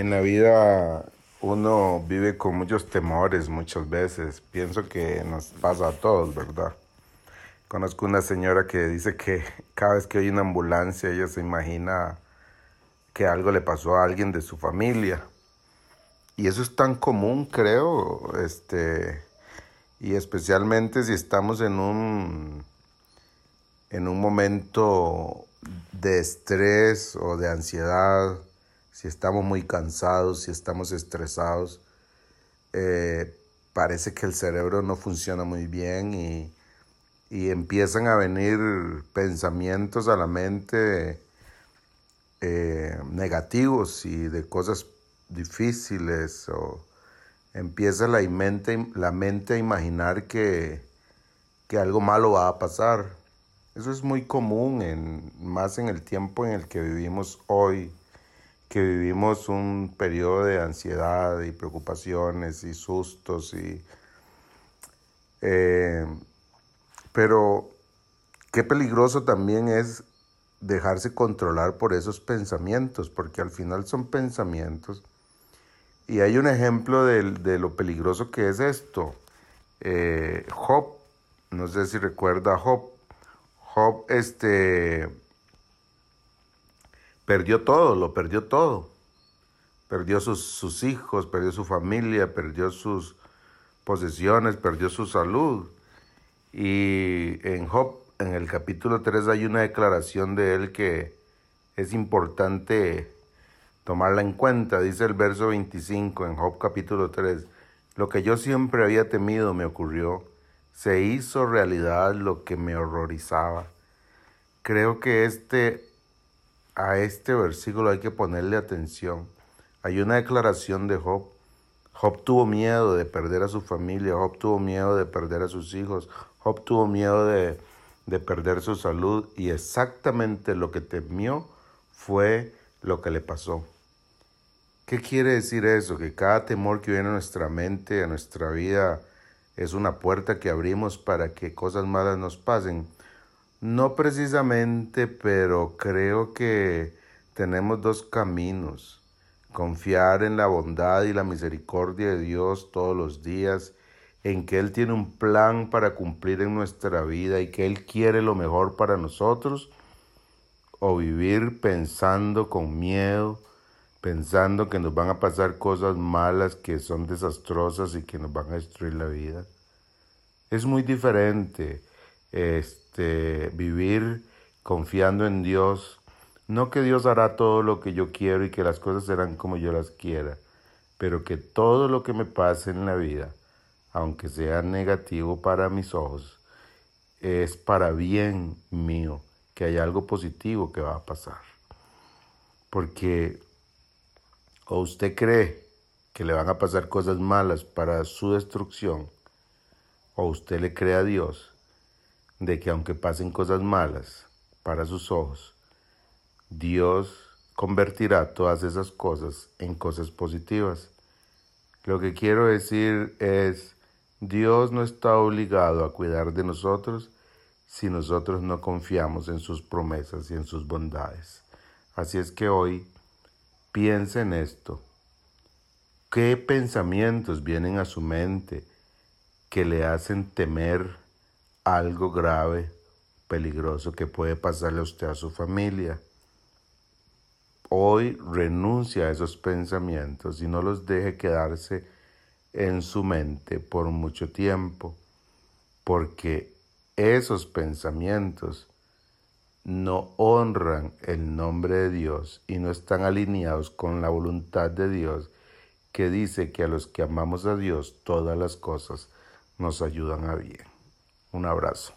En la vida uno vive con muchos temores muchas veces. Pienso que nos pasa a todos, ¿verdad? Conozco una señora que dice que cada vez que hay una ambulancia ella se imagina que algo le pasó a alguien de su familia. Y eso es tan común, creo, este, y especialmente si estamos en un en un momento de estrés o de ansiedad, si estamos muy cansados, si estamos estresados, eh, parece que el cerebro no funciona muy bien y, empiezan a venir pensamientos a la mente eh, negativos y de cosas difíciles o empieza la mente, la mente a imaginar que, que algo malo va a pasar. Eso es muy común, en, más en el tiempo en el que vivimos hoy, que vivimos un periodo de ansiedad y preocupaciones y sustos y... Eh, pero qué peligroso también es dejarse controlar por esos pensamientos, porque al final son pensamientos. Y hay un ejemplo de, lo peligroso que es esto. Eh, Job, no sé si recuerda a Job, Job este, perdió todo, lo perdió todo. Perdió sus, sus hijos, perdió su familia, perdió sus posesiones, perdió su salud. Y en Job, en el capítulo 3, hay una declaración de él que es importante tomarla en cuenta. Dice el verso 25 en Job capítulo 3, lo que yo siempre había temido me ocurrió se hizo realidad lo que me horrorizaba. Creo que este, a este versículo hay que ponerle atención. Hay una declaración de Job. Job tuvo miedo de perder a su familia, Job tuvo miedo de perder a sus hijos, Job tuvo miedo de, de perder su salud y exactamente lo que temió fue lo que le pasó. ¿Qué quiere decir eso? Que cada temor que viene a nuestra mente, a nuestra vida, es una puerta que abrimos para que cosas malas nos pasen. No precisamente, pero creo que tenemos dos caminos. Confiar en la bondad y la misericordia de Dios todos los días, en que Él tiene un plan para cumplir en nuestra vida y que Él quiere lo mejor para nosotros, o vivir pensando con miedo, pensando que nos van a pasar cosas malas que son desastrosas y que nos van a destruir la vida. Es muy diferente este, vivir confiando en Dios, no que Dios hará todo lo que yo quiero y que las cosas serán como yo las quiera, pero que todo lo que me pase en la vida, aunque sea negativo para mis ojos, es para bien mío, que hay algo positivo que va a pasar. Porque o usted cree que le van a pasar cosas malas para su destrucción, o usted le cree a Dios de que aunque pasen cosas malas para sus ojos, Dios convertirá todas esas cosas en cosas positivas. Lo que quiero decir es, Dios no está obligado a cuidar de nosotros si nosotros no confiamos en sus promesas y en sus bondades. Así es que hoy Piensa en esto. ¿Qué pensamientos vienen a su mente que le hacen temer algo grave, peligroso que puede pasarle a usted a su familia? Hoy renuncia a esos pensamientos y no los deje quedarse en su mente por mucho tiempo, porque esos pensamientos no honran el nombre de Dios y no están alineados con la voluntad de Dios, que dice que a los que amamos a Dios todas las cosas nos ayudan a bien. Un abrazo.